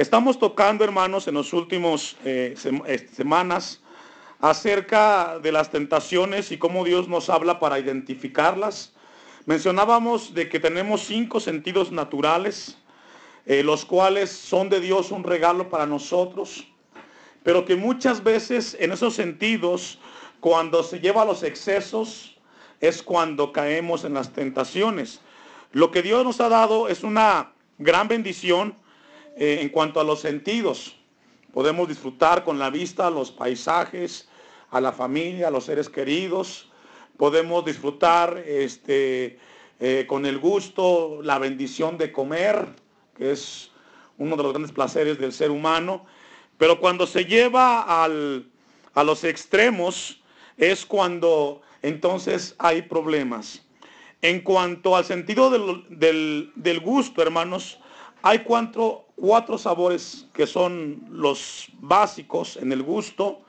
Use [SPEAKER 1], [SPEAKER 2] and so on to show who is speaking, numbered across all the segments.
[SPEAKER 1] Estamos tocando, hermanos, en los últimos eh, eh, semanas acerca de las tentaciones y cómo Dios nos habla para identificarlas. Mencionábamos de que tenemos cinco sentidos naturales, eh, los cuales son de Dios un regalo para nosotros, pero que muchas veces en esos sentidos, cuando se lleva a los excesos, es cuando caemos en las tentaciones. Lo que Dios nos ha dado es una gran bendición eh, en cuanto a los sentidos. Podemos disfrutar con la vista los paisajes, a la familia, a los seres queridos. Podemos disfrutar este, eh, con el gusto, la bendición de comer, que es uno de los grandes placeres del ser humano. Pero cuando se lleva a los extremos es cuando entonces hay problemas. En cuanto al sentido del, del gusto, hermanos, hay cuatro, cuatro sabores que son los básicos en el gusto.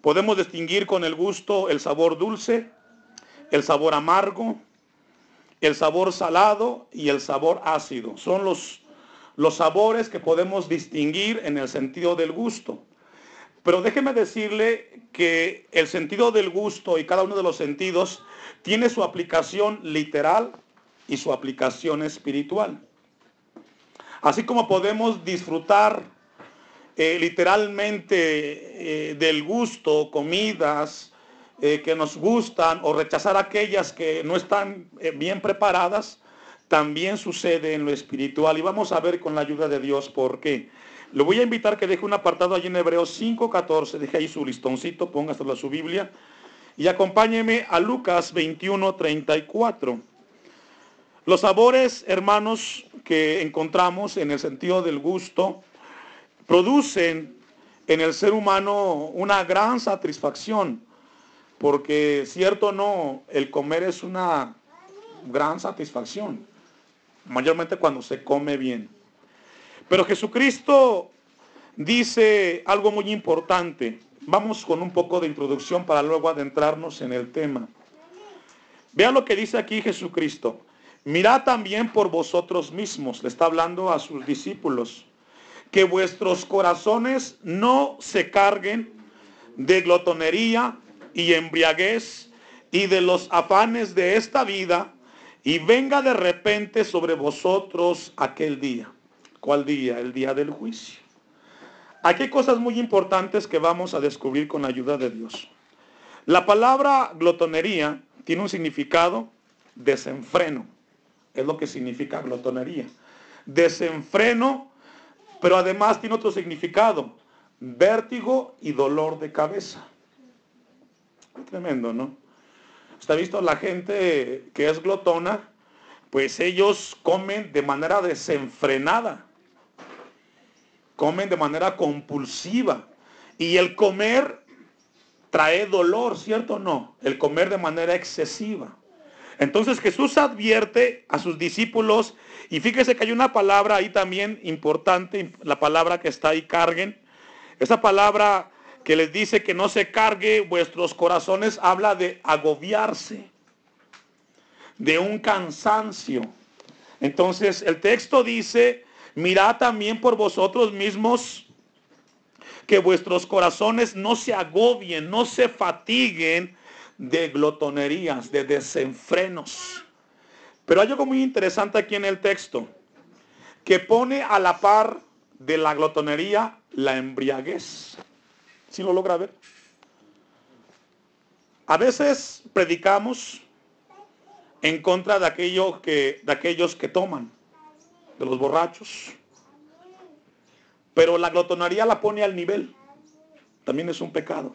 [SPEAKER 1] Podemos distinguir con el gusto el sabor dulce, el sabor amargo, el sabor salado y el sabor ácido. Son los, los sabores que podemos distinguir en el sentido del gusto. Pero déjeme decirle que el sentido del gusto y cada uno de los sentidos tiene su aplicación literal y su aplicación espiritual. Así como podemos disfrutar eh, literalmente eh, del gusto, comidas eh, que nos gustan o rechazar aquellas que no están bien preparadas, también sucede en lo espiritual. Y vamos a ver con la ayuda de Dios por qué. Le voy a invitar que deje un apartado allí en Hebreos 5.14, deje ahí su listoncito, póngaselo a su Biblia y acompáñeme a Lucas 21.34. Los sabores, hermanos, que encontramos en el sentido del gusto, producen en el ser humano una gran satisfacción, porque cierto o no, el comer es una gran satisfacción, mayormente cuando se come bien. Pero Jesucristo dice algo muy importante. Vamos con un poco de introducción para luego adentrarnos en el tema. Vean lo que dice aquí Jesucristo. Mirad también por vosotros mismos, le está hablando a sus discípulos, que vuestros corazones no se carguen de glotonería y embriaguez y de los afanes de esta vida, y venga de repente sobre vosotros aquel día. ¿Cuál día? El día del juicio. Aquí hay cosas muy importantes que vamos a descubrir con la ayuda de Dios. La palabra glotonería tiene un significado desenfreno. Es lo que significa glotonería. Desenfreno, pero además tiene otro significado. Vértigo y dolor de cabeza. Tremendo, ¿no? ¿Está visto la gente que es glotona? Pues ellos comen de manera desenfrenada. Comen de manera compulsiva. Y el comer trae dolor, ¿cierto o no? El comer de manera excesiva. Entonces Jesús advierte a sus discípulos, y fíjese que hay una palabra ahí también importante, la palabra que está ahí, carguen. Esa palabra que les dice que no se cargue vuestros corazones, habla de agobiarse, de un cansancio. Entonces el texto dice, mirad también por vosotros mismos que vuestros corazones no se agobien, no se fatiguen de glotonerías, de desenfrenos. Pero hay algo muy interesante aquí en el texto, que pone a la par de la glotonería la embriaguez. Si lo logra ver? A veces predicamos en contra de, aquello que, de aquellos que toman, de los borrachos. Pero la glotonería la pone al nivel. También es un pecado,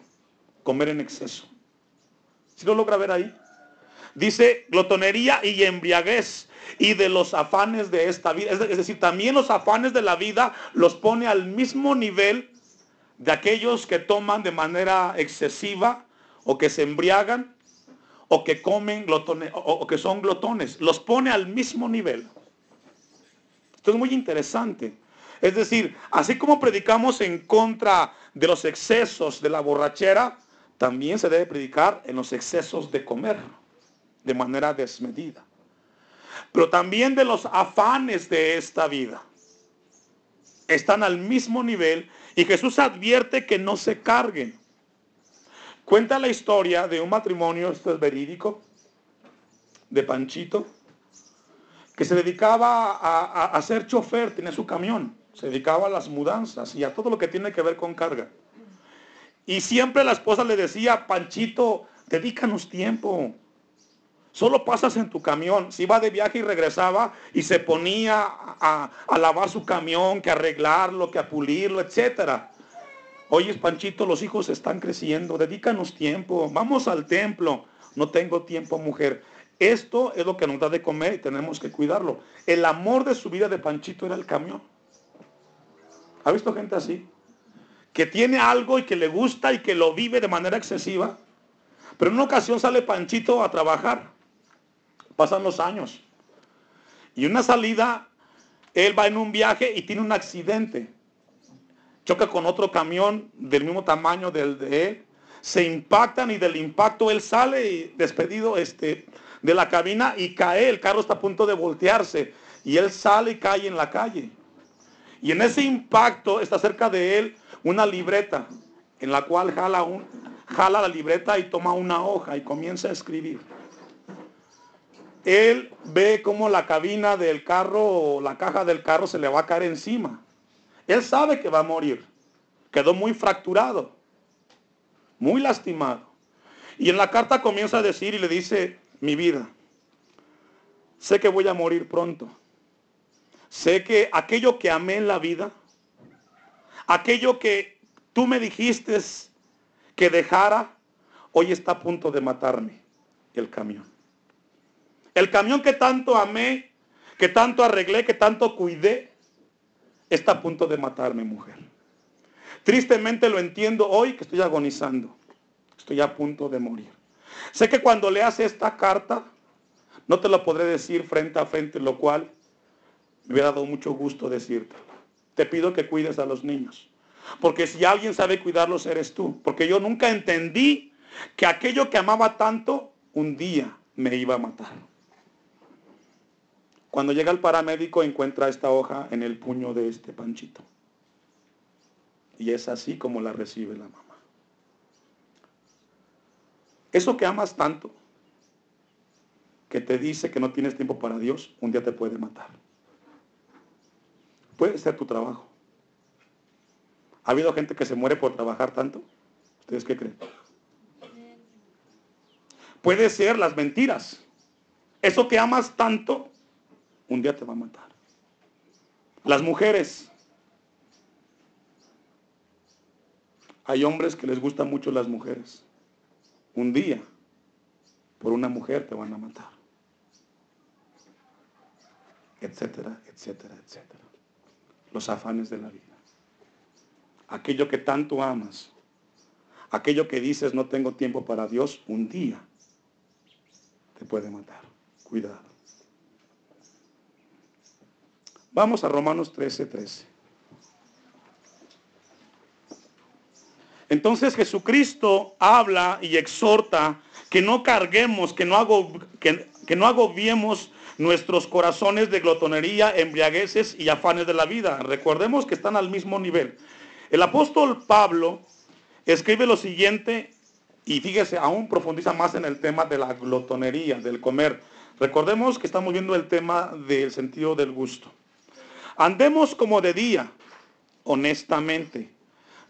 [SPEAKER 1] comer en exceso. Si lo logra ver ahí. Dice glotonería y embriaguez y de los afanes de esta vida. Es decir, también los afanes de la vida los pone al mismo nivel de aquellos que toman de manera excesiva o que se embriagan o que comen glotones o que son glotones. Los pone al mismo nivel. Esto es muy interesante. Es decir, así como predicamos en contra de los excesos de la borrachera, también se debe predicar en los excesos de comer, de manera desmedida. Pero también de los afanes de esta vida. están al mismo nivel y Jesús advierte que no se carguen. Cuenta la historia de un matrimonio, esto es verídico, de Panchito, que se dedicaba a, a, ser chofer, tenía su camión, se dedicaba a las mudanzas y a todo lo que tiene que ver con carga. Y siempre la esposa le decía, Panchito, dedícanos tiempo. Solo pasas en tu camión. Si iba de viaje y regresaba y se ponía a, lavar su camión, que arreglarlo, que a pulirlo, etcétera. Oye, Panchito, los hijos están creciendo, dedícanos tiempo, vamos al templo. No tengo tiempo, mujer. Esto es lo que nos da de comer y tenemos que cuidarlo. El amor de su vida de Panchito era el camión. ¿Ha visto gente así? Que tiene algo y que le gusta y que lo vive de manera excesiva. Pero en una ocasión sale Panchito a trabajar. Pasan los años. Y una salida, él va en un viaje y tiene un accidente choca con otro camión del mismo tamaño del de él, se impactan y del impacto él sale despedido este, de la cabina y cae, el carro está a punto de voltearse y él sale y cae en la calle. Y en ese impacto está cerca de él una libreta en la cual jala, jala la libreta y toma una hoja y comienza a escribir. Él ve como la cabina del carro o la caja del carro se le va a caer encima. Él sabe que va a morir. Quedó muy fracturado, muy lastimado. Y en la carta comienza a decir y le dice, mi vida, sé que voy a morir pronto. Sé que aquello que amé en la vida, aquello que tú me dijiste que dejara, hoy está a punto de matarme, el camión. El camión que tanto amé, que tanto arreglé, que tanto cuidé, está a punto de matarme, mujer. Tristemente lo entiendo hoy que estoy agonizando. Estoy a punto de morir. Sé que cuando leas esta carta, no te lo podré decir frente a frente, lo cual me hubiera dado mucho gusto decirte. Te pido que cuides a los niños. Porque si alguien sabe cuidarlos, eres tú. Porque yo nunca entendí que aquello que amaba tanto, un día me iba a matar. Cuando llega el paramédico encuentra esta hoja en el puño de este panchito. Y es así como la recibe la mamá. Eso que amas tanto, que te dice que no tienes tiempo para Dios, un día te puede matar. Puede ser tu trabajo. ¿Ha habido gente que se muere por trabajar tanto? ¿Ustedes qué creen? Puede ser las mentiras. Eso que amas tanto un día te va a matar. Las mujeres. Hay hombres que les gustan mucho las mujeres. Un día, por una mujer te van a matar. Etcétera, etcétera, etcétera. Los afanes de la vida. Aquello que tanto amas. Aquello que dices no tengo tiempo para Dios, un día te puede matar. Cuidado. Vamos a Romanos 13, 13. Entonces Jesucristo habla y exhorta que no carguemos, que no, que no agobiemos nuestros corazones de glotonería, embriagueces y afanes de la vida. Recordemos que están al mismo nivel. El apóstol Pablo escribe lo siguiente y fíjese, aún profundiza más en el tema de la glotonería, del comer. Recordemos que estamos viendo el tema del sentido del gusto. Andemos como de día, honestamente.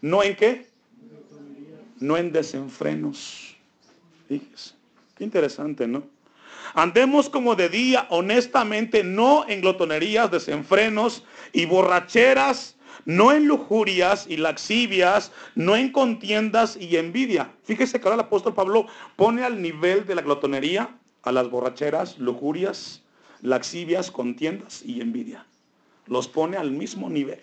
[SPEAKER 1] ¿No en qué? No en desenfrenos. Fíjese. Qué interesante, ¿no? Andemos como de día, honestamente, no en glotonerías, desenfrenos y borracheras, no en lujurias y laxivias, no en contiendas y envidia. Fíjese que ahora el apóstol Pablo pone al nivel de la glotonería a las borracheras, lujurias, laxivias, contiendas y envidia los pone al mismo nivel.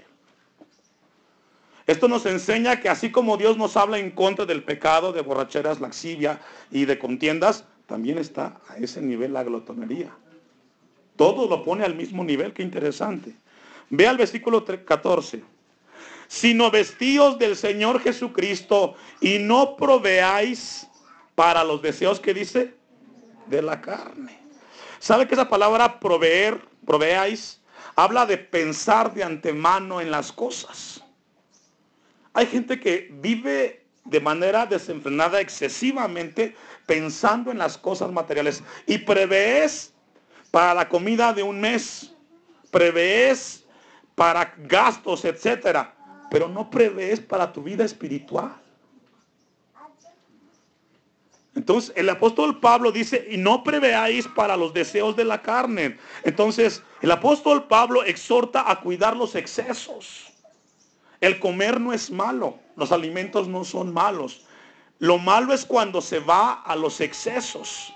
[SPEAKER 1] Esto nos enseña que así como Dios nos habla en contra del pecado, de borracheras, laxivia y de contiendas, también está a ese nivel la glotonería. Todo lo pone al mismo nivel, qué interesante. Ve al versículo 14. Sino vestíos del Señor Jesucristo y no proveáis para los deseos que dice de la carne. ¿Sabe que esa palabra proveer, proveáis, habla de pensar de antemano en las cosas. Hay gente que vive de manera desenfrenada excesivamente pensando en las cosas materiales y prevés para la comida de un mes, prevés para gastos, etcétera, pero no prevés para tu vida espiritual. Entonces el apóstol Pablo dice, y no preveáis para los deseos de la carne. Entonces el apóstol Pablo exhorta a cuidar los excesos. El comer no es malo, los alimentos no son malos. Lo malo es cuando se va a los excesos.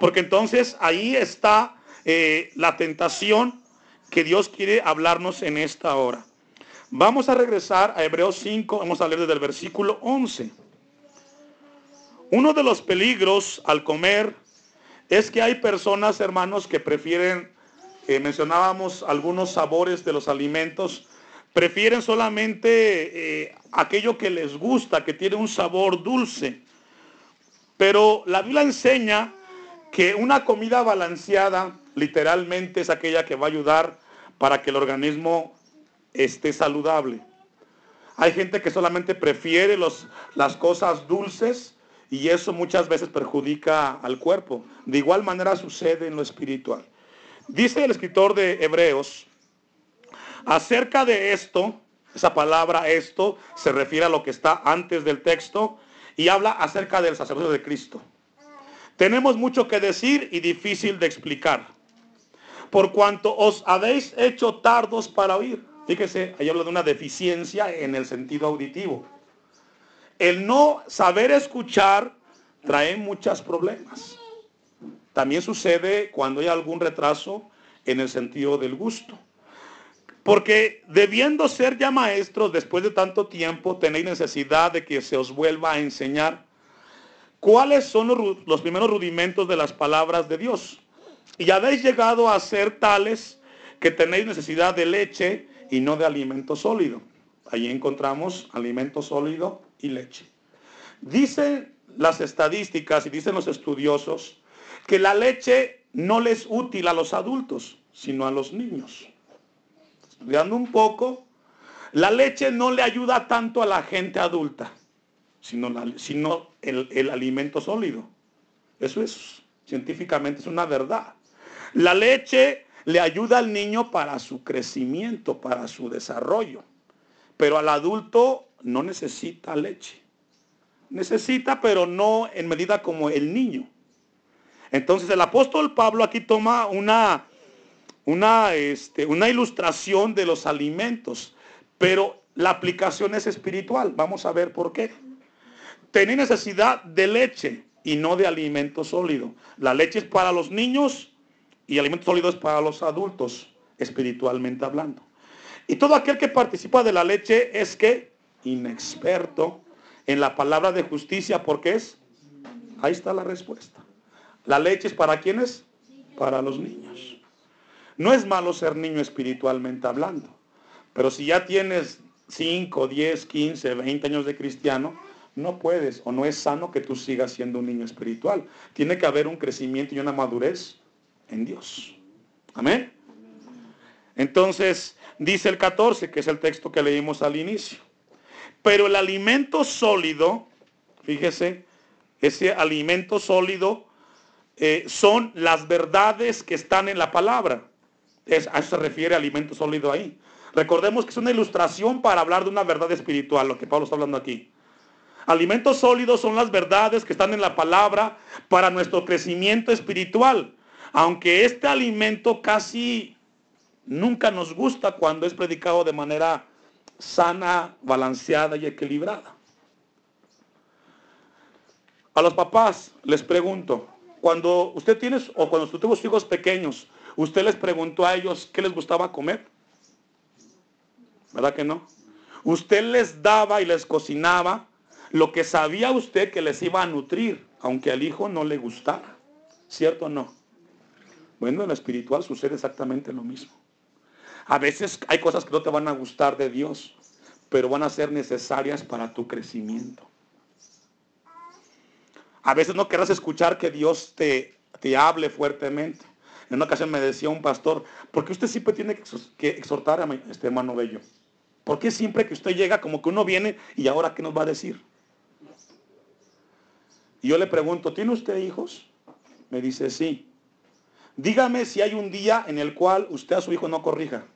[SPEAKER 1] Porque entonces ahí está eh, la tentación que Dios quiere hablarnos en esta hora. Vamos a regresar a Hebreos 5, vamos a leer desde el versículo 11. Uno de los peligros al comer es que hay personas, hermanos, que prefieren, eh, mencionábamos algunos sabores de los alimentos, prefieren solamente eh, aquello que les gusta, que tiene un sabor dulce. Pero la Biblia enseña que una comida balanceada literalmente es aquella que va a ayudar para que el organismo esté saludable. Hay gente que solamente prefiere los, las cosas dulces y eso muchas veces perjudica al cuerpo. De igual manera sucede en lo espiritual. Dice el escritor de Hebreos, acerca de esto, esa palabra esto se refiere a lo que está antes del texto y habla acerca del sacerdocio de Cristo. Tenemos mucho que decir y difícil de explicar. Por cuanto os habéis hecho tardos para oír. Fíjese, ahí habla de una deficiencia en el sentido auditivo. El no saber escuchar trae muchos problemas. También sucede cuando hay algún retraso en el sentido del gusto. Porque debiendo ser ya maestros después de tanto tiempo, tenéis necesidad de que se os vuelva a enseñar cuáles son los, primeros rudimentos de las palabras de Dios. Y habéis llegado a ser tales que tenéis necesidad de leche y no de alimento sólido. Allí encontramos alimento sólido y leche. Dicen las estadísticas y dicen los estudiosos que la leche no les es útil a los adultos, sino a los niños. Estudiando un poco, la leche no le ayuda tanto a la gente adulta, sino, el, el alimento sólido. Eso es, científicamente es una verdad. La leche le ayuda al niño para su crecimiento, para su desarrollo. Pero al adulto no necesita leche. Necesita, pero no en medida como el niño. Entonces el apóstol Pablo aquí toma una, una, este, una ilustración de los alimentos, pero la aplicación es espiritual. Vamos a ver por qué. Tiene necesidad de leche y no de alimento sólido. La leche es para los niños y el alimento sólido es para los adultos, espiritualmente hablando. Y todo aquel que participa de la leche es que inexperto en la palabra de justicia, porque es, ahí está la respuesta. La leche es para quienes? Para los niños. No es malo ser niño espiritualmente hablando, pero si ya tienes 5, 10, 15, 20 años de cristiano, no puedes o no es sano que tú sigas siendo un niño espiritual. Tiene que haber un crecimiento y una madurez en Dios. Amén. Entonces, dice el 14, que es el texto que leímos al inicio. Pero el alimento sólido, fíjese, ese alimento sólido eh, son las verdades que están en la palabra. A eso se refiere alimento sólido ahí. Recordemos que es una ilustración para hablar de una verdad espiritual, lo que Pablo está hablando aquí. Alimentos sólidos son las verdades que están en la palabra para nuestro crecimiento espiritual. Aunque este alimento casi nunca nos gusta cuando es predicado de manera sana, balanceada y equilibrada. A los papás les pregunto, cuando usted tiene o cuando usted tuvo hijos pequeños, usted les preguntó a ellos qué les gustaba comer. ¿Verdad que no? Usted les daba y les cocinaba lo que sabía usted que les iba a nutrir, aunque al hijo no le gustara. ¿Cierto o no? Bueno, en lo espiritual sucede exactamente lo mismo. A veces hay cosas que no te van a gustar de Dios, pero van a ser necesarias para tu crecimiento. A veces no querrás escuchar que Dios te, te hable fuertemente. En una ocasión me decía un pastor, ¿por qué usted siempre tiene que exhortar a este hermano Bello? ¿Por qué siempre que usted llega como que uno viene y ahora qué nos va a decir? Y yo le pregunto, ¿tiene usted hijos? Me dice, sí. Dígame si hay un día en el cual usted a su hijo no corrija.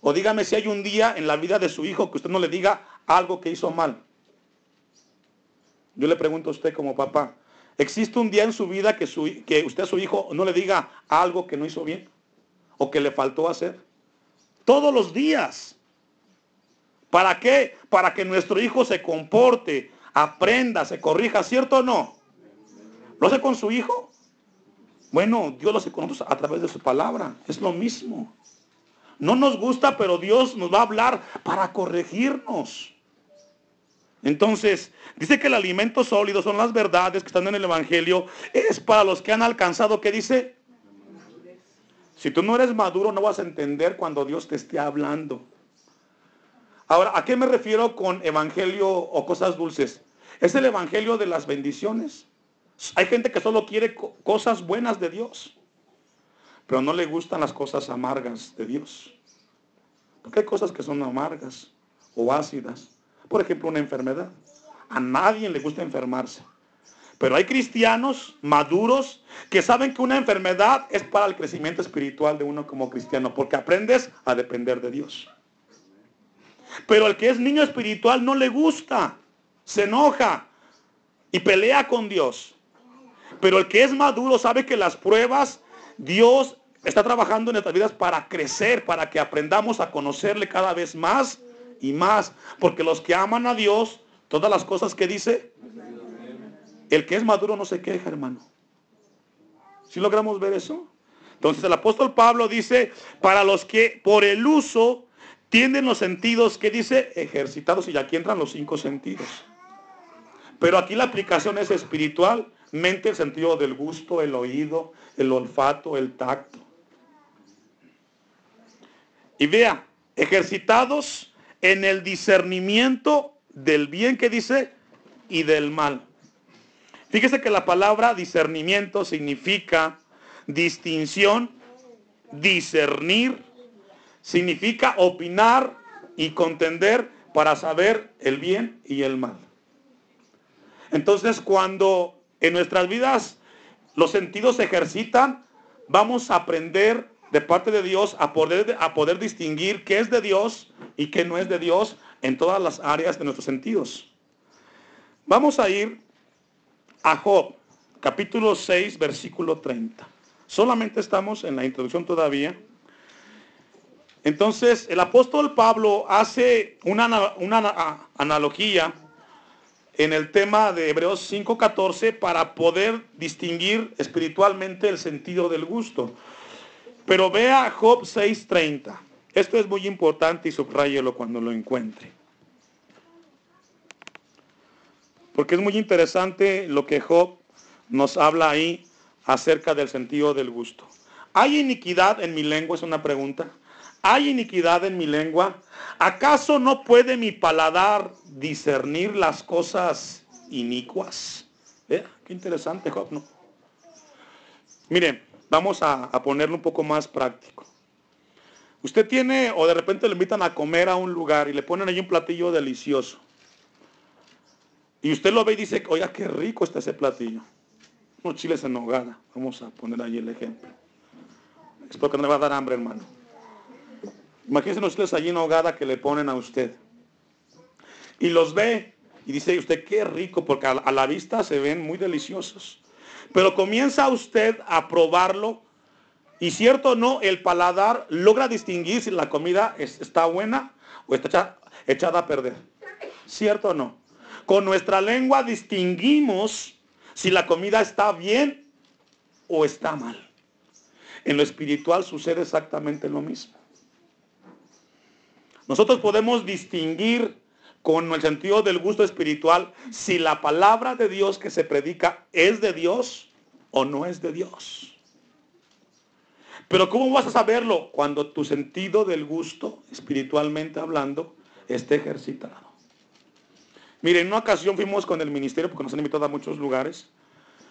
[SPEAKER 1] O dígame si hay un día en la vida de su hijo que usted no le diga algo que hizo mal. Yo le pregunto a usted como papá, ¿existe un día en su vida que, que usted a su hijo no le diga algo que no hizo bien? ¿O que le faltó hacer? Todos los días. ¿Para qué? Para que nuestro hijo se comporte, aprenda, se corrija, ¿cierto o no? ¿Lo hace con su hijo? Bueno, Dios lo hace con nosotros a través de su palabra. Es lo mismo. No nos gusta, pero Dios nos va a hablar para corregirnos. Entonces, dice que el alimento sólido son las verdades que están en el Evangelio. Es para los que han alcanzado, ¿qué dice? Si tú no eres maduro, no vas a entender cuando Dios te esté hablando. Ahora, ¿a qué me refiero con evangelio o cosas dulces? Es el evangelio de las bendiciones. Hay gente que solo quiere cosas buenas de Dios, pero no le gustan las cosas amargas de Dios. Porque hay cosas que son amargas o ácidas. Por ejemplo, una enfermedad. A nadie le gusta enfermarse. Pero hay cristianos maduros que saben que una enfermedad es para el crecimiento espiritual de uno como cristiano, porque aprendes a depender de Dios. Pero el que es niño espiritual no le gusta, se enoja y pelea con Dios. Pero el que es maduro sabe que las pruebas, Dios está trabajando en nuestras vidas para crecer, para que aprendamos a conocerle cada vez más y más. Porque los que aman a Dios, todas las cosas que dice, el que es maduro no se queja, hermano. ¿Sí logramos ver eso? Entonces el apóstol Pablo dice, para los que por el uso tienen los sentidos, que dice? Ejercitados y aquí entran los cinco sentidos. Pero aquí la aplicación es espiritual, mente el sentido del gusto, el oído, el olfato, el tacto. Y vea, ejercitados en el discernimiento del bien que dice y del mal. Fíjese que la palabra discernimiento significa distinción, discernir, significa opinar y contender para saber el bien y el mal. Entonces, cuando en nuestras vidas los sentidos se ejercitan, vamos a aprender de parte de Dios a poder, a poder distinguir qué es de Dios y qué no es de Dios en todas las áreas de nuestros sentidos. Vamos a ir a Job, capítulo 6, versículo 30. Solamente estamos en la introducción todavía. Entonces, el apóstol Pablo hace una, una analogía en el tema de Hebreos 5.14 para poder distinguir espiritualmente el sentido del gusto. Pero vea Job 6.30. Esto es muy importante y subrayelo cuando lo encuentre. Porque es muy interesante lo que Job nos habla ahí acerca del sentido del gusto. ¿Hay iniquidad en mi lengua? Es una pregunta. ¿Hay iniquidad en mi lengua? ¿Acaso no puede mi paladar discernir las cosas inicuas? Qué interesante, Job, ¿no? Miren, vamos a, a ponerlo un poco más práctico. Usted tiene, o de repente le invitan a comer a un lugar y le ponen ahí un platillo delicioso. Y usted lo ve y dice, oiga, qué rico está ese platillo. Unos chiles en nogada. Vamos a poner ahí el ejemplo. Espero que no le va a dar hambre, hermano. Imagínense ustedes allí en hogada que le ponen a usted. Y los ve y dice usted, qué rico, porque a la vista se ven muy deliciosos. Pero comienza usted a probarlo y cierto o no, el paladar logra distinguir si la comida está buena o está echada a perder. ¿Cierto o no? Con nuestra lengua distinguimos si la comida está bien o está mal. En lo espiritual sucede exactamente lo mismo. Nosotros podemos distinguir con el sentido del gusto espiritual si la palabra de Dios que se predica es de Dios o no es de Dios. Pero ¿cómo vas a saberlo? Cuando tu sentido del gusto, espiritualmente hablando, esté ejercitado. Miren, en una ocasión fuimos con el ministerio, porque nos han invitado a muchos lugares.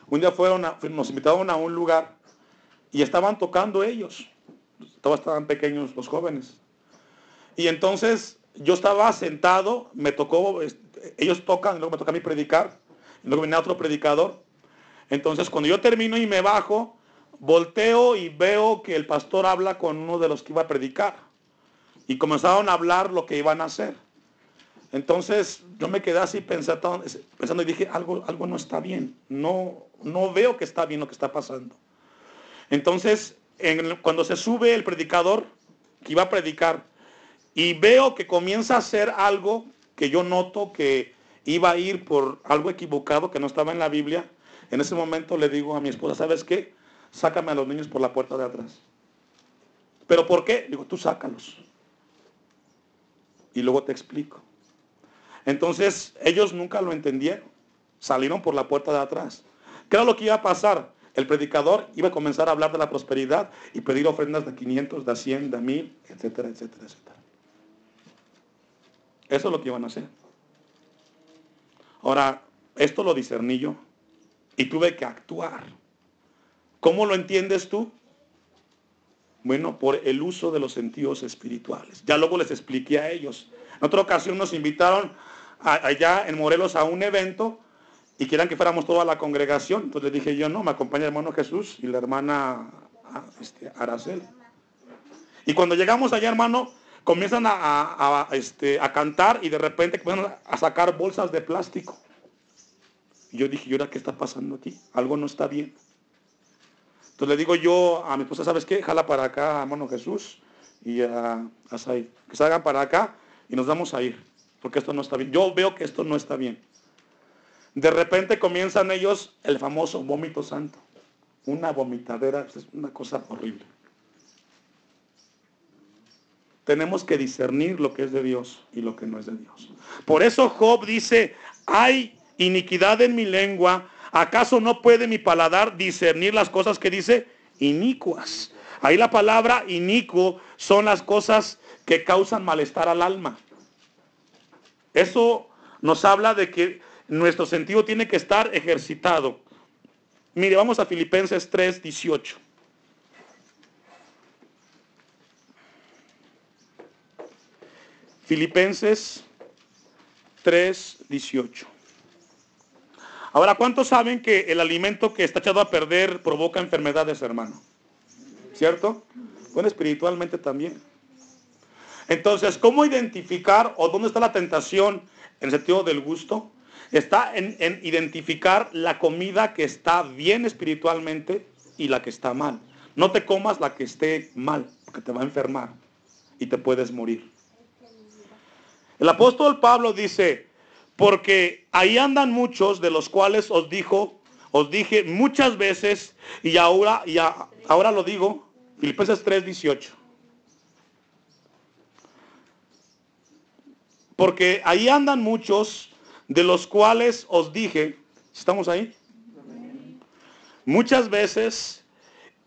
[SPEAKER 1] Un día fueron nos invitaron a un lugar y estaban tocando ellos. Todos estaban pequeños los jóvenes. Y entonces yo estaba sentado, me tocó, ellos tocan, luego me toca a mí predicar, luego viene otro predicador. Entonces cuando yo termino y me bajo, volteo y veo que el pastor habla con uno de los que iba a predicar. Y comenzaron a hablar lo que iban a hacer. Entonces yo me quedé así pensando, pensando y dije, algo, algo no está bien. No, no veo que está bien lo que está pasando. Entonces, cuando se sube el predicador que iba a predicar y veo que comienza a hacer algo que yo noto que iba a ir por algo equivocado que no estaba en la Biblia, en ese momento le digo a mi esposa, ¿sabes qué? Sácame a los niños por la puerta de atrás. ¿Pero por qué? Digo, tú sácalos. Y luego te explico. Entonces, ellos nunca lo entendieron. Salieron por la puerta de atrás. ¿Qué era lo que iba a pasar? El predicador iba a comenzar a hablar de la prosperidad y pedir ofrendas de 500, de 100, de 1000, etcétera, etcétera, etcétera. Eso es lo que iban a hacer. Ahora, esto lo discerní yo y tuve que actuar. ¿Cómo lo entiendes tú? Bueno, por el uso de los sentidos espirituales. Ya luego les expliqué a ellos. En otra ocasión nos invitaron allá en Morelos a un evento y quieran que fuéramos toda la congregación. Entonces le dije yo, no, me acompaña el hermano Jesús y la hermana este, Aracel. Y cuando llegamos allá, hermano, comienzan a, este, a cantar y de repente comienzan a sacar bolsas de plástico. Y yo dije, ¿y ahora qué está pasando aquí? Algo no está bien. Entonces le digo yo a mi esposa, ¿sabes qué? Jala para acá, hermano Jesús y a, a Que salgan para acá y nos vamos a ir. Porque esto no está bien. Yo veo que esto no está bien. De repente comienzan ellos el famoso vómito santo. Una vomitadera, es una cosa horrible. Tenemos que discernir lo que es de Dios y lo que no es de Dios. Por eso Job dice, hay iniquidad en mi lengua, ¿acaso no puede mi paladar discernir las cosas que dice? Inicuas. Ahí la palabra inicuo son las cosas que causan malestar al alma. Eso nos habla de que nuestro sentido tiene que estar ejercitado. Mire, vamos a Filipenses 3, 18. Filipenses 3, 18. Ahora, ¿cuántos saben que el alimento que está echado a perder provoca enfermedades, hermano? ¿Cierto? Bueno, espiritualmente también. Entonces, ¿cómo identificar o dónde está la tentación en el sentido del gusto? Está en, en identificar la comida que está bien espiritualmente y la que está mal. No te comas la que esté mal, porque te va a enfermar y te puedes morir. El apóstol Pablo dice, porque ahí andan muchos de los cuales os dijo, os dije muchas veces y ahora, y ahora lo digo, Filipenses 3:18. Porque ahí andan muchos de los cuales os dije, ¿estamos ahí? Muchas veces,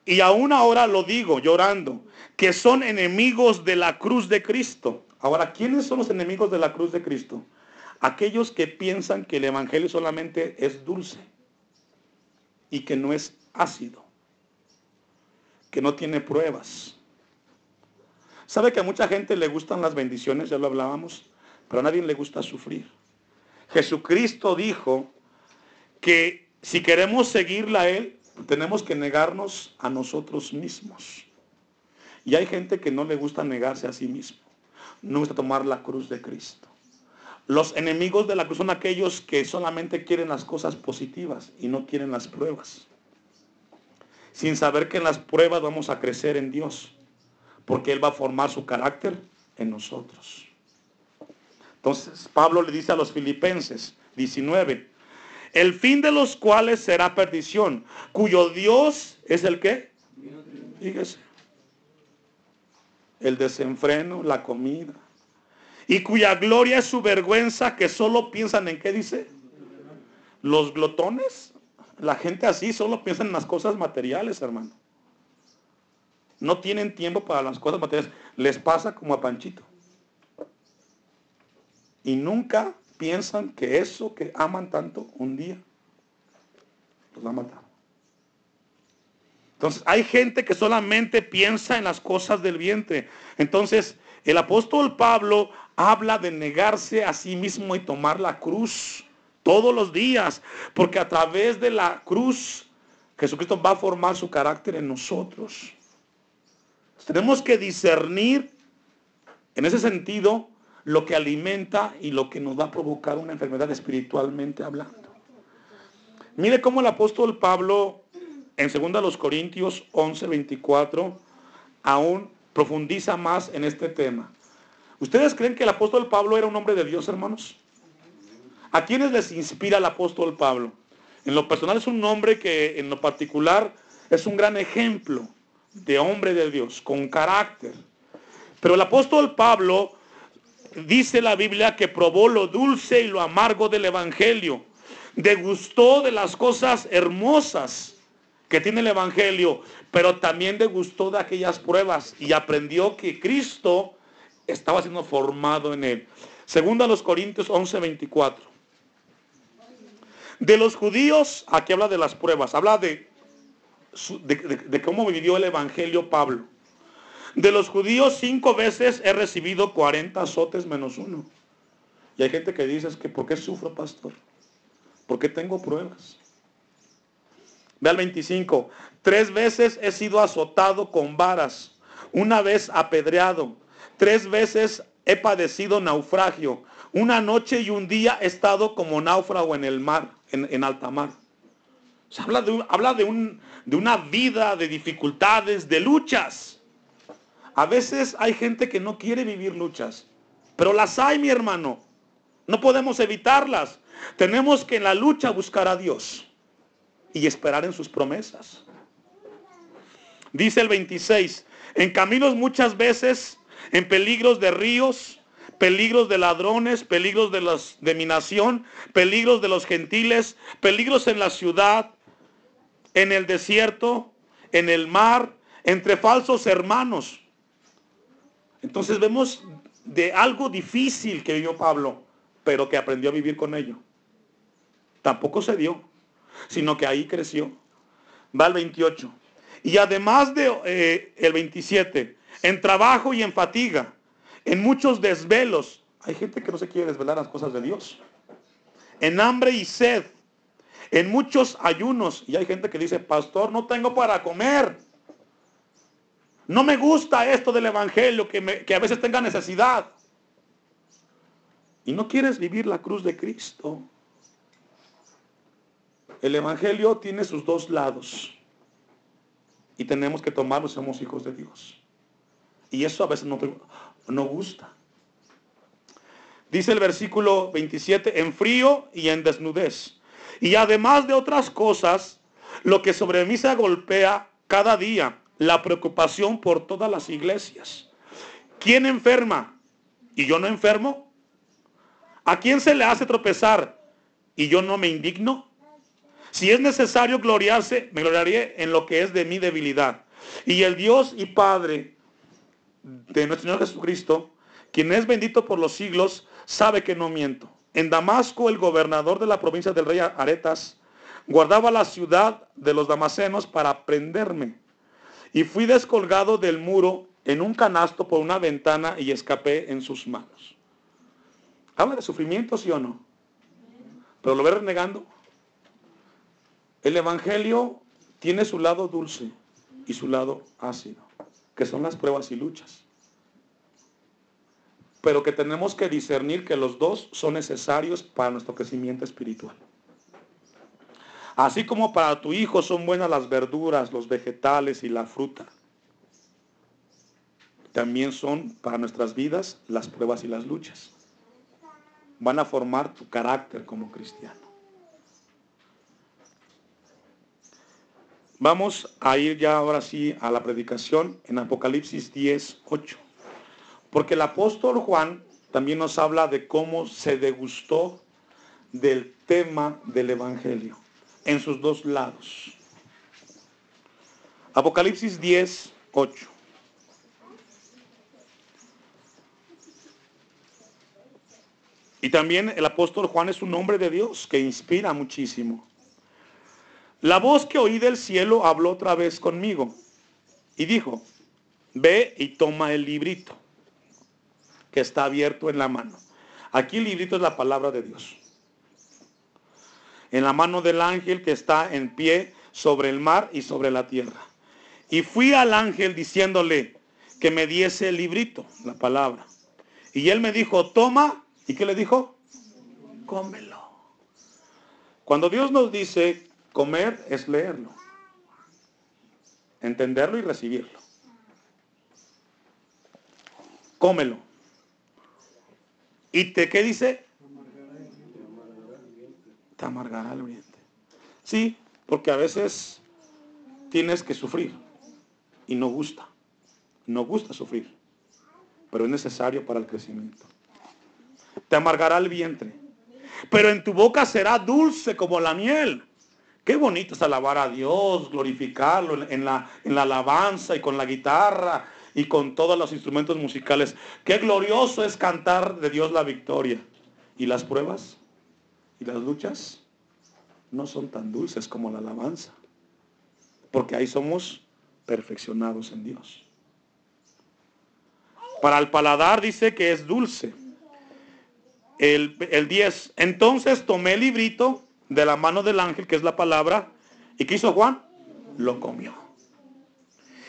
[SPEAKER 1] y aún ahora lo digo llorando, que son enemigos de la cruz de Cristo. Ahora, ¿quiénes son los enemigos de la cruz de Cristo? Aquellos que piensan que el Evangelio solamente es dulce y que no es ácido, que no tiene pruebas. ¿Sabe que a mucha gente le gustan las bendiciones? Ya lo hablábamos, pero a nadie le gusta sufrir. Jesucristo dijo que si queremos seguirla a Él, tenemos que negarnos a nosotros mismos. Y hay gente que no le gusta negarse a sí mismo no gusta tomar la cruz de Cristo. Los enemigos de la cruz son aquellos que solamente quieren las cosas positivas y no quieren las pruebas. Sin saber que en las pruebas vamos a crecer en Dios, porque Él va a formar su carácter en nosotros. Entonces Pablo le dice a los filipenses 19, el fin de los cuales será perdición, cuyo Dios es el que, fíjese, el desenfreno, la comida. Y cuya gloria es su vergüenza, que solo piensan en qué dice. Los glotones, la gente así solo piensa en las cosas materiales, hermano. No tienen tiempo para las cosas materiales. Les pasa como a Panchito. Y nunca piensan que eso que aman tanto un día los va a matar. Entonces, hay gente que solamente piensa en las cosas del vientre. Entonces, el apóstol Pablo habla de negarse a sí mismo y tomar la cruz todos los días, porque a través de la cruz Jesucristo va a formar su carácter en nosotros. Tenemos que discernir en ese sentido lo que alimenta y lo que nos va a provocar una enfermedad espiritualmente hablando. Mire cómo el apóstol Pablo en 2 Corintios 11, 24 aún profundiza más en este tema. ¿Ustedes creen que el apóstol Pablo era un hombre de Dios, hermanos? ¿A quiénes les inspira el apóstol Pablo? En lo personal es un hombre que en lo particular es un gran ejemplo de hombre de Dios, con carácter. Pero el apóstol Pablo dice la Biblia que probó lo dulce y lo amargo del Evangelio. Degustó de las cosas hermosas que tiene el Evangelio, pero también degustó de aquellas pruebas y aprendió que Cristo estaba siendo formado en él. Segundo a los Corintios 11, 24. De los judíos, aquí habla de las pruebas, habla de, de, cómo vivió el Evangelio Pablo. De los judíos cinco veces he recibido 40 azotes menos uno. Y hay gente que dice, es que ¿por qué sufro, pastor? ¿Por qué tengo pruebas? Ve al 25. Tres veces he sido azotado con varas, una vez apedreado, tres veces he padecido naufragio, una noche y un día he estado como náufrago en el mar en, alta mar. habla, de, habla de una vida de dificultades, de luchas. A veces hay gente que no quiere vivir luchas, pero las hay, mi hermano. No podemos evitarlas. Tenemos que en la lucha buscar a Dios y esperar en sus promesas. Dice el 26, en caminos muchas veces, en peligros de ríos, peligros de ladrones, peligros de, de mi nación, peligros de los gentiles, peligros en la ciudad, en el desierto, en el mar, entre falsos hermanos. Entonces vemos de algo difícil que vivió Pablo, pero que aprendió a vivir con ello. Tampoco se dio, sino que ahí creció. Va al 28. Y además de eh, el 27, en trabajo y en fatiga en muchos desvelos. Hay gente que no se quiere desvelar las cosas de Dios. En hambre y sed. En muchos ayunos. Y hay gente que dice, pastor, no tengo para comer. No me gusta esto del Evangelio, que, que a veces tenga necesidad. Y no quieres vivir la cruz de Cristo. El Evangelio tiene sus dos lados. Y tenemos que tomarlo, somos hijos de Dios. Y eso a veces no, no gusta. Dice el versículo 27, en frío y en desnudez. Y además de otras cosas, lo que sobre mí se golpea cada día, la preocupación por todas las iglesias. ¿Quién enferma y yo no enfermo? ¿A quién se le hace tropezar y yo no me indigno? Si es necesario gloriarse, me gloriaré en lo que es de mi debilidad. Y el Dios y Padre de nuestro Señor Jesucristo, quien es bendito por los siglos, sabe que no miento. En Damasco, el gobernador de la provincia del rey Aretas guardaba la ciudad de los damasenos para prenderme. Y fui descolgado del muro en un canasto por una ventana y escapé en sus manos. Habla de sufrimiento, sí o no. Pero lo ve renegando. El Evangelio tiene su lado dulce y su lado ácido que son las pruebas y luchas. Pero que tenemos que discernir que los dos son necesarios para nuestro crecimiento espiritual. Así como para tu hijo son buenas las verduras, los vegetales y la fruta. También son para nuestras vidas las pruebas y las luchas. Van a formar tu carácter como cristiano. Vamos a ir ya ahora sí a la predicación en Apocalipsis 10, 8. Porque el apóstol Juan también nos habla de cómo se degustó del tema del Evangelio en sus dos lados. Apocalipsis 10, 8. Y también el apóstol Juan es un hombre de Dios que inspira muchísimo. La voz que oí del cielo habló otra vez conmigo y dijo, ve y toma el librito que está abierto en la mano. Aquí el librito es la palabra de Dios. En la mano del ángel que está en pie sobre el mar y sobre la tierra. Y fui al ángel diciéndole que me diese el librito, la palabra. Y él me dijo, toma. ¿Y qué le dijo? Cómelo. Cuando Dios nos dice comer es leerlo, entenderlo y recibirlo. Cómelo. ¿Y te qué dice? Te amargará el vientre. Sí, porque a veces tienes que sufrir y no gusta. No gusta sufrir, pero es necesario para el crecimiento. Te amargará el vientre, pero en tu boca será dulce como la miel. Qué bonito es alabar a Dios, glorificarlo en la, alabanza y con la guitarra y con todos los instrumentos musicales. Qué glorioso es cantar de Dios la victoria. ¿Y las pruebas? ¿Y las luchas? No son tan dulces como la alabanza. Porque ahí somos perfeccionados en Dios. Para el paladar dice que es dulce. El, el 10. Entonces tomé el librito de la mano del ángel, que es la palabra, y ¿qué hizo Juan? Lo comió.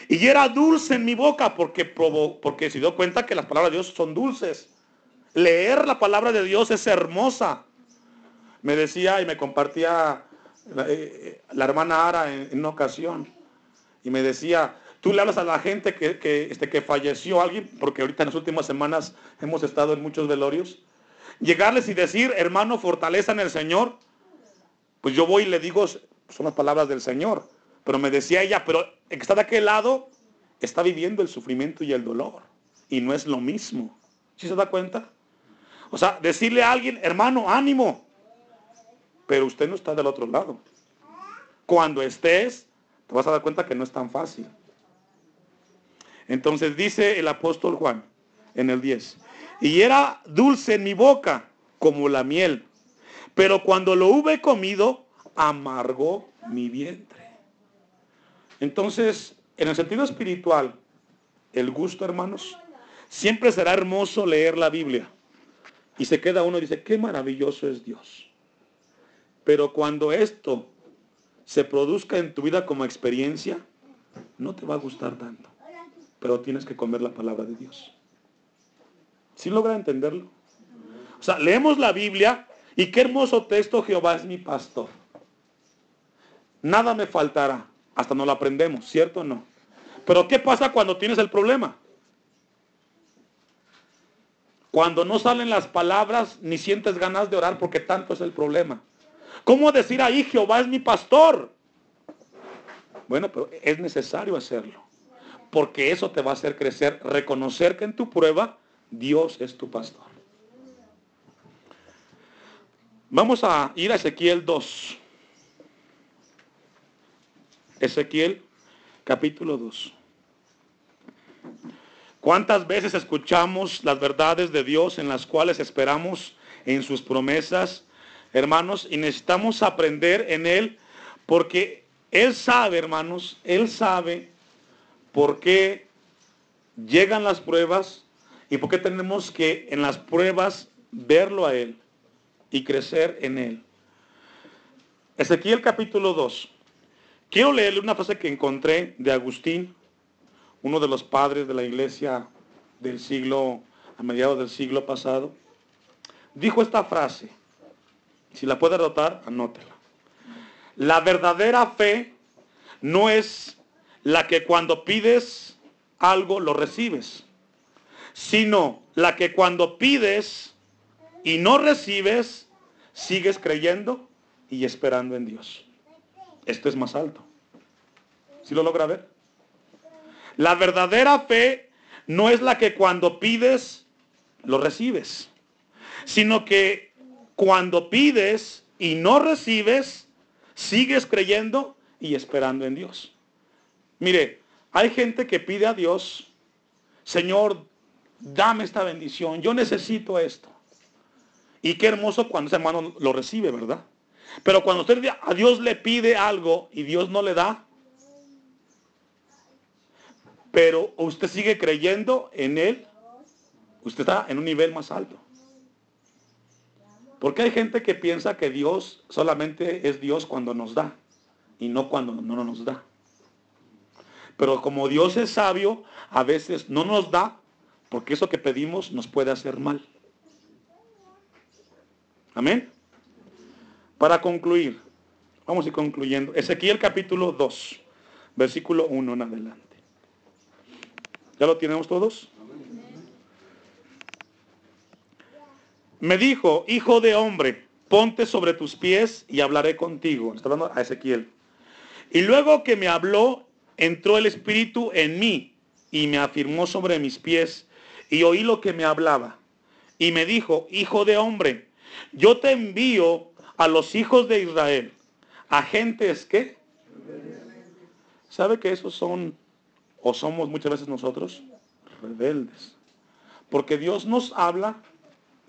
[SPEAKER 1] Y era dulce en mi boca porque, probó, porque se dio cuenta que las palabras de Dios son dulces. Leer la palabra de Dios es hermosa. Me decía y me compartía la, eh, hermana Ara en, una ocasión. Y me decía, tú le hablas a la gente que, que, este, que falleció alguien, porque ahorita en las últimas semanas hemos estado en muchos velorios. Llegarles y decir, hermano, fortaleza en el Señor. Pues yo voy y le digo, son las palabras del Señor. Pero me decía ella, pero el que está de aquel lado está viviendo el sufrimiento y el dolor. Y no es lo mismo. ¿Sí se da cuenta? O sea, decirle a alguien, hermano, ánimo. Pero usted no está del otro lado. Cuando estés, te vas a dar cuenta que no es tan fácil. Entonces dice el apóstol Juan en el 10, y era dulce en mi boca como la miel, pero cuando lo hube comido, amargó mi vientre. Entonces, en el sentido espiritual, el gusto, hermanos, siempre será hermoso leer la Biblia. Y se queda uno y dice, qué maravilloso es Dios. Pero cuando esto se produzca en tu vida como experiencia, no te va a gustar tanto. Pero tienes que comer la palabra de Dios. ¿Sí logra entenderlo? O sea, leemos la Biblia y qué hermoso texto, Jehová es mi pastor. Nada me faltará. Hasta no lo aprendemos, ¿cierto o no? Pero ¿qué pasa cuando tienes el problema? Cuando no salen las palabras ni sientes ganas de orar porque tanto es el problema. ¿Cómo decir ahí Jehová es mi pastor? Bueno, pero es necesario hacerlo. Porque eso te va a hacer crecer, reconocer que en tu prueba Dios es tu pastor. Vamos a ir a Ezequiel 2. Ezequiel capítulo 2. ¿Cuántas veces escuchamos las verdades de Dios en las cuales esperamos en sus promesas, hermanos? Y necesitamos aprender en Él porque Él sabe, hermanos, Él sabe por qué llegan las pruebas y por qué tenemos que en las pruebas verlo a Él y crecer en Él. Ezequiel capítulo 2. Quiero leerle una frase que encontré de Agustín, uno de los padres de la iglesia del siglo, a mediados del siglo pasado. Dijo esta frase, si la puede anotar, anótela. La verdadera fe no es la que cuando pides algo lo recibes, sino la que cuando pides y no recibes, sigues creyendo y esperando en Dios. Esto es más alto. ¿Sí lo logra ver? La verdadera fe no es la que cuando pides lo recibes, sino que cuando pides y no recibes, sigues creyendo y esperando en Dios. Mire, hay gente que pide a Dios, Señor, dame esta bendición, yo necesito esto. Y qué hermoso cuando ese hermano lo recibe, ¿verdad? Pero cuando usted a Dios le pide algo y Dios no le da, pero usted sigue creyendo en Él, usted está en un nivel más alto. Porque hay gente que piensa que Dios solamente es Dios cuando nos da y no cuando no nos da. Pero como Dios es sabio, a veces no nos da porque eso que pedimos nos puede hacer mal. Amén. Para concluir, vamos a ir concluyendo. Ezequiel capítulo 2, versículo 1 en adelante. ¿Ya lo tenemos todos? Me dijo, hijo de hombre, ponte sobre tus pies y hablaré contigo. Está hablando a Ezequiel. Y luego que me habló, entró el Espíritu en mí y me afirmó sobre mis pies y oí lo que me hablaba. Y me dijo, hijo de hombre, yo te envío a los hijos de Israel, a gentes que... ¿Sabe que esos son, o somos muchas veces nosotros, rebeldes? Porque Dios nos habla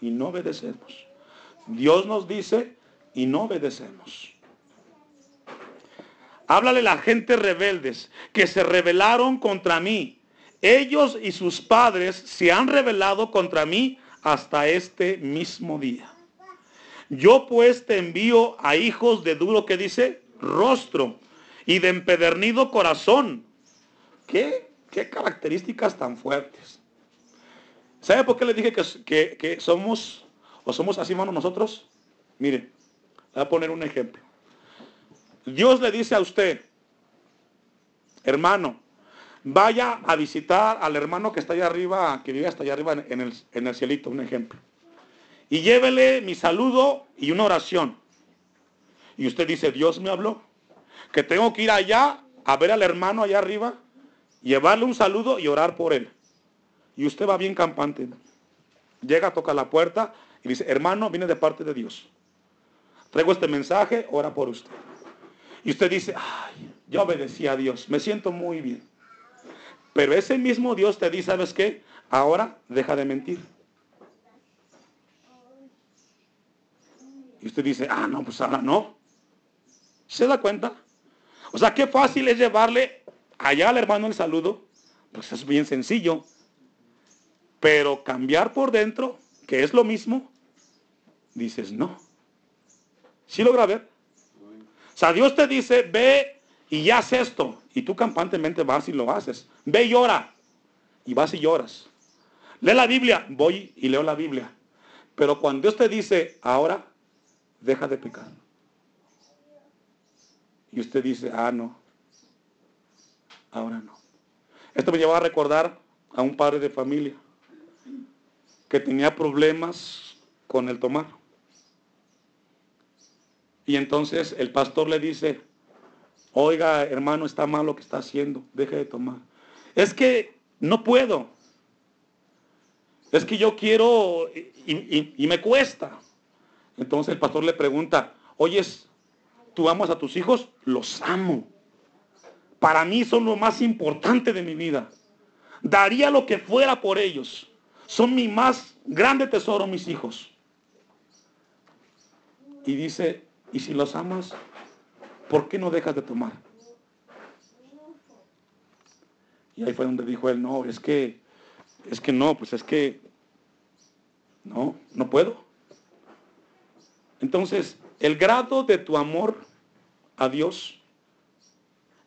[SPEAKER 1] y no obedecemos. Dios nos dice y no obedecemos. Háblale a la gente rebeldes que se rebelaron contra mí. Ellos y sus padres se han rebelado contra mí hasta este mismo día. Yo pues te envío a hijos de duro que dice rostro y de empedernido corazón. ¿Qué, qué características tan fuertes? ¿Sabe por qué le dije que, que, somos o somos así, hermano, nosotros? Mire, voy a poner un ejemplo. Dios le dice a usted, hermano, vaya a visitar al hermano que está allá arriba, que vive hasta allá arriba en el, en el cielito, un ejemplo y llévele mi saludo y una oración. Y usted dice, Dios me habló, que tengo que ir allá a ver al hermano allá arriba, llevarle un saludo y orar por él. Y usted va bien campante. Llega, toca la puerta y dice, hermano, viene de parte de Dios. Traigo este mensaje, ora por usted. Y usted dice, ay, yo obedecí a Dios, me siento muy bien. Pero ese mismo Dios te dice, ¿sabes qué? Ahora deja de mentir. Y usted dice, ah, no, pues ahora no. ¿Se da cuenta? O sea, qué fácil es llevarle allá al hermano el saludo. Pues es bien sencillo. Pero cambiar por dentro, que es lo mismo, dices no. ¿Sí logra ver? O sea, Dios te dice, ve y haz esto. Y tú campantemente vas y lo haces. Ve y llora. Y vas y lloras. Lee la Biblia. Voy y leo la Biblia. Pero cuando Dios te dice, ahora deja de pecar. Y usted dice, ah, no, ahora no. Esto me lleva a recordar a un padre de familia que tenía problemas con el tomar. Y entonces el pastor le dice, oiga hermano, está mal lo que está haciendo, deje de tomar. Es que no puedo. Es que yo quiero y me cuesta. Entonces el pastor le pregunta, oyes, ¿tú amas a tus hijos? Los amo. Para mí son lo más importante de mi vida. Daría lo que fuera por ellos. Son mi más grande tesoro, mis hijos. Y dice, ¿y si los amas, por qué no dejas de tomar? Y ahí fue donde dijo él, no, es que, es que no, pues es que, no, no puedo. Entonces, el grado de tu amor a Dios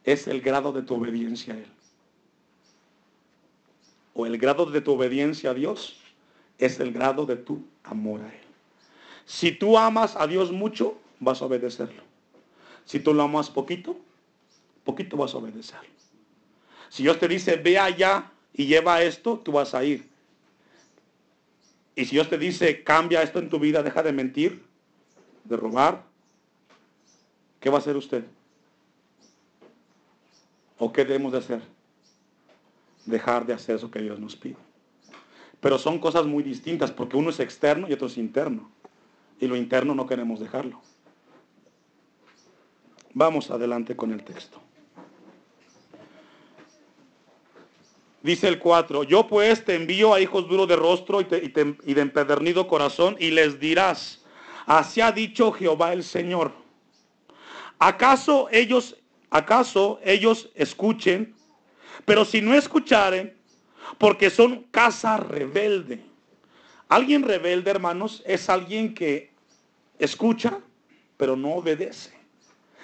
[SPEAKER 1] es el grado de tu obediencia a Él. O el grado de tu obediencia a Dios es el grado de tu amor a Él. Si tú amas a Dios mucho, vas a obedecerlo. Si tú lo amas poquito, poquito vas a obedecerlo. Si Dios te dice, ve allá y lleva esto, tú vas a ir. Y si Dios te dice, cambia esto en tu vida, deja de mentir, de robar, ¿qué va a hacer usted? ¿O qué debemos de hacer? Dejar de hacer eso que Dios nos pide. Pero son cosas muy distintas porque uno es externo y otro es interno. Y lo interno no queremos dejarlo. Vamos adelante con el texto. Dice el 4, yo pues te envío a hijos duros de rostro y, y de empedernido corazón y les dirás, Así ha dicho Jehová el Señor. ¿Acaso ellos, acaso ellos escuchen? Pero si no escucharen, porque son casa rebelde. Alguien rebelde, hermanos, es alguien que escucha, pero no obedece.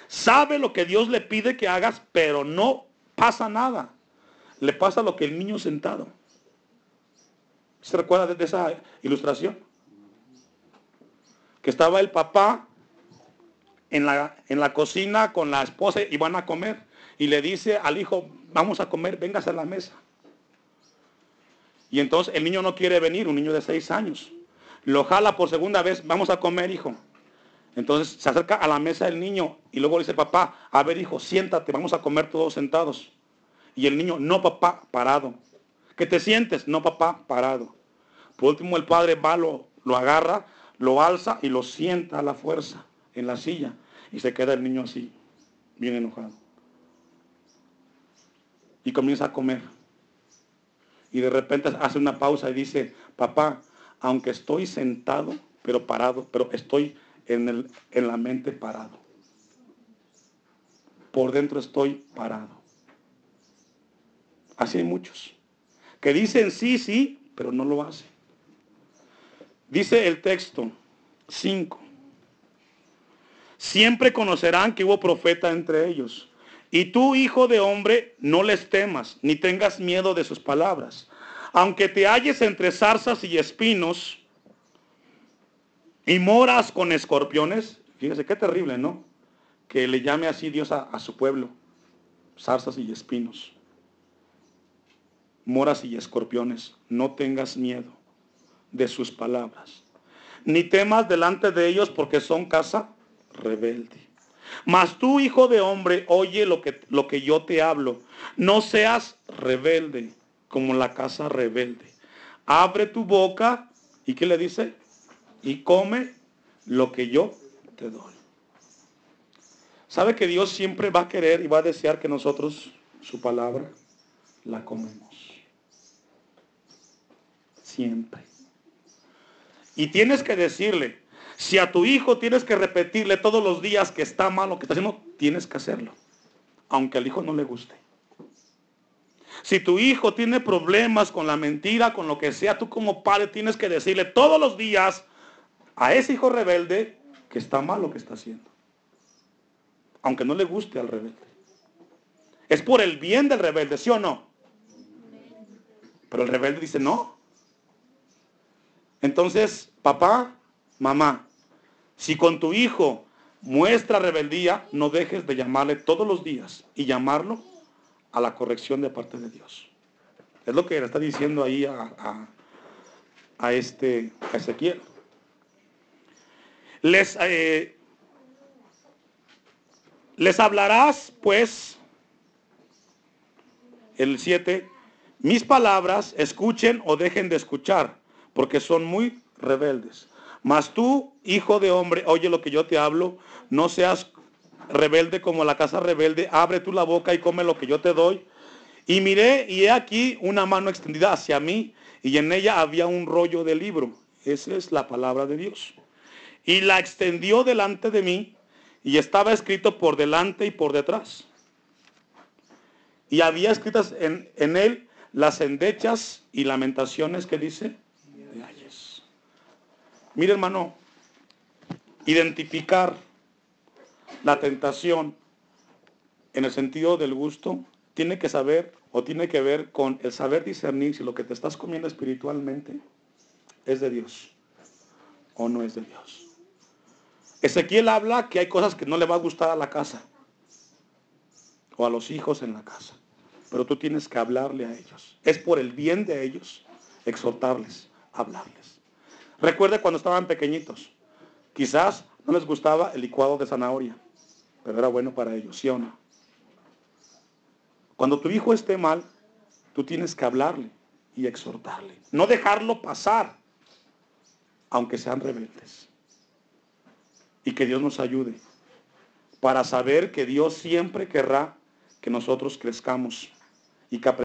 [SPEAKER 1] Sabe lo que Dios le pide que hagas, pero no pasa nada. Le pasa lo que el niño sentado. ¿Se recuerda de esa ilustración? Que estaba el papá en la, en la cocina con la esposa y van a comer. Y le dice al hijo, vamos a comer, vengas a la mesa. Y entonces el niño no quiere venir, un niño de seis años. Lo jala por segunda vez, vamos a comer, hijo. Entonces se acerca a la mesa el niño y luego le dice, papá, a ver, hijo, siéntate, vamos a comer todos sentados. Y el niño, no, papá, parado. ¿Que te sientes? No, papá, parado. Por último, el padre va, lo, lo agarra, lo alza y lo sienta a la fuerza en la silla. Y se queda el niño así, bien enojado. Y comienza a comer y de repente hace una pausa y dice, papá, aunque estoy sentado, pero parado, pero estoy en, el, en la mente parado. Por dentro estoy parado. Así hay muchos. Que dicen sí, sí, pero no lo hacen. Dice el texto 5. Siempre conocerán que hubo profeta entre ellos. Y tú, hijo de hombre, no les temas, ni tengas miedo de sus palabras. Aunque te halles entre zarzas y espinos y moras con escorpiones, fíjese qué terrible, ¿no? Que le llame así Dios a, a su pueblo, zarzas y espinos, moras y escorpiones, no tengas miedo de sus palabras, ni temas delante de ellos porque son casa rebelde. Mas tú, hijo de hombre, oye lo que, lo que yo te hablo. No seas rebelde como la casa rebelde. Abre tu boca y ¿qué le dice? Y come lo que yo te doy. ¿Sabe que Dios siempre va a querer y va a desear que nosotros su palabra la comemos? Siempre. Y tienes que decirle, si a tu hijo tienes que repetirle todos los días que está mal lo que está haciendo, tienes que hacerlo. Aunque al hijo no le guste. Si tu hijo tiene problemas con la mentira, con lo que sea, tú como padre tienes que decirle todos los días a ese hijo rebelde que está mal lo que está haciendo. Aunque no le guste al rebelde. Es por el bien del rebelde, ¿sí o no? Pero el rebelde dice no. Entonces, papá, Mamá, si con tu hijo muestra rebeldía, no dejes de llamarle todos los días y llamarlo a la corrección de parte de Dios. Es lo que le está diciendo ahí a, este Ezequiel. Les, eh, les hablarás, pues, el 7, mis palabras escuchen o dejen de escuchar, porque son muy rebeldes. Mas tú, hijo de hombre, oye lo que yo te hablo, no seas rebelde como la casa rebelde, abre tú la boca y come lo que yo te doy. Y miré y he aquí una mano extendida hacia mí y en ella había un rollo de libro. Esa es la palabra de Dios. Y la extendió delante de mí y estaba escrito por delante y por detrás. Y había escritas en, en él las endechas y lamentaciones que dice Mire hermano, identificar la tentación en el sentido del gusto tiene que saber o tiene que ver con el saber discernir si lo que te estás comiendo espiritualmente es de Dios o no es de Dios. Ezequiel habla que hay cosas que no le va a gustar a la casa o a los hijos en la casa, pero tú tienes que hablarle a ellos. Es por el bien de ellos exhortarles, hablarles. Recuerde cuando estaban pequeñitos. Quizás no les gustaba el licuado de zanahoria, pero era bueno para ellos, ¿sí o no? Cuando tu hijo esté mal, tú tienes que hablarle y exhortarle. No dejarlo pasar, aunque sean rebeldes. Y que Dios nos ayude para saber que Dios siempre querrá que nosotros crezcamos y que